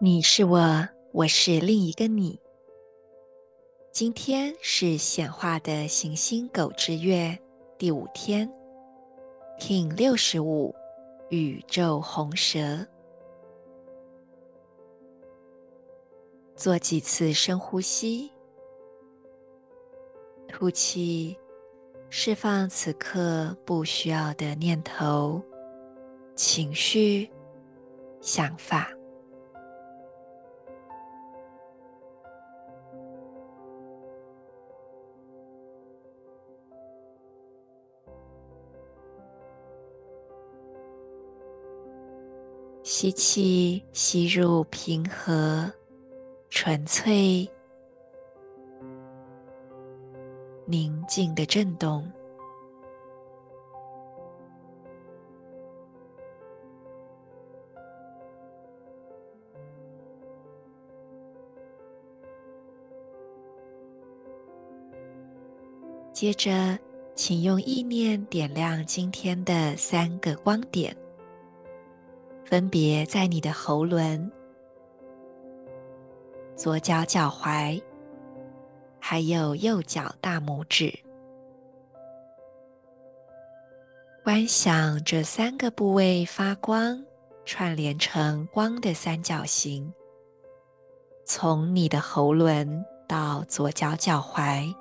你是我，我是另一个你。今天是显化的行星狗之月第五天，Kin 六十五，宇宙红蛇。做几次深呼吸，吐气，释放此刻不需要的念头、情绪、想法。吸气，吸入平和、纯粹、宁静的震动。接着，请用意念点亮今天的三个光点。分别在你的喉轮、左脚脚踝，还有右脚大拇指。观想这三个部位发光，串联成光的三角形，从你的喉轮到左脚脚踝，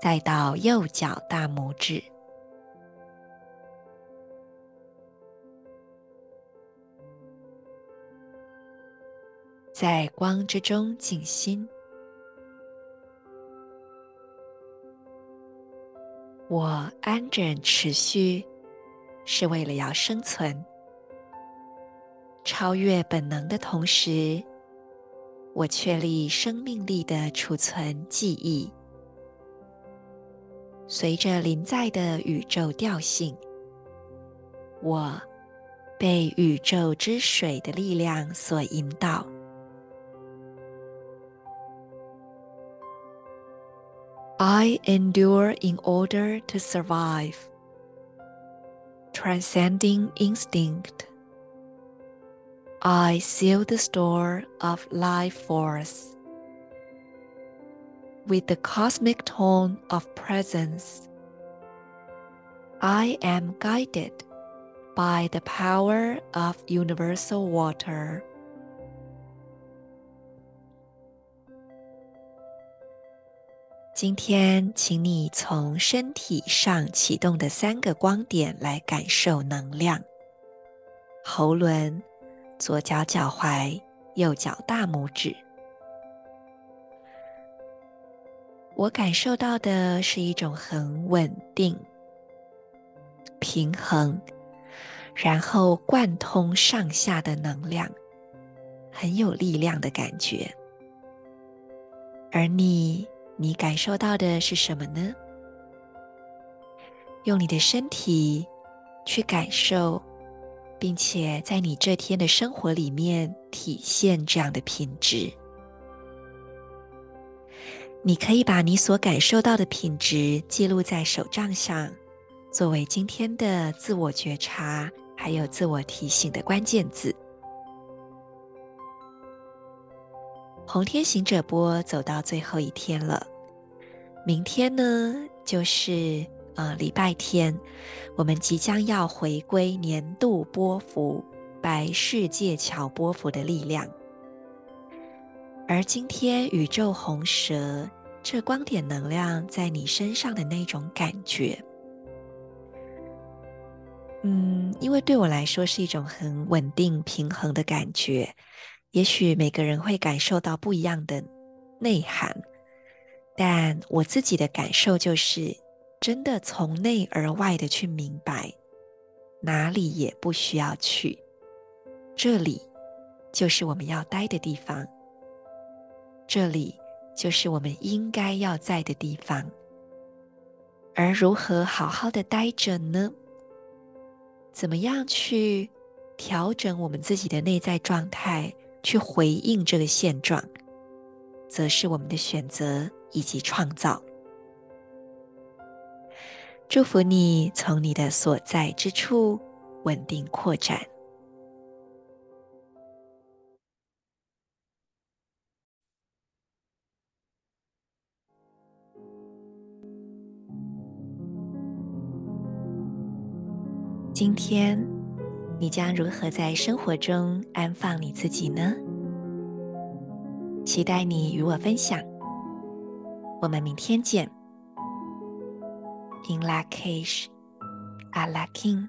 再到右脚大拇指。在光之中静心。我安枕持续，是为了要生存。超越本能的同时，我确立生命力的储存记忆。随着临在的宇宙调性，我被宇宙之水的力量所引导。I endure in order to survive, transcending instinct. I seal the store of life force with the cosmic tone of presence. I am guided by the power of universal water. 今天，请你从身体上启动的三个光点来感受能量：喉轮、左脚脚踝、右脚大拇指。我感受到的是一种很稳定、平衡，然后贯通上下的能量，很有力量的感觉。而你。你感受到的是什么呢？用你的身体去感受，并且在你这天的生活里面体现这样的品质。你可以把你所感受到的品质记录在手账上，作为今天的自我觉察还有自我提醒的关键字。红天行者波走到最后一天了，明天呢，就是呃礼拜天，我们即将要回归年度波幅白世界桥波幅的力量。而今天宇宙红蛇这光点能量在你身上的那种感觉，嗯，因为对我来说是一种很稳定平衡的感觉。也许每个人会感受到不一样的内涵，但我自己的感受就是，真的从内而外的去明白，哪里也不需要去，这里就是我们要待的地方，这里就是我们应该要在的地方。而如何好好的待着呢？怎么样去调整我们自己的内在状态，去回应这个现状，则是我们的选择以及创造。祝福你从你的所在之处稳定扩展。今天，你将如何在生活中安放你自己呢？期待你与我分享。我们明天见。In Lak'ech, Ala K'in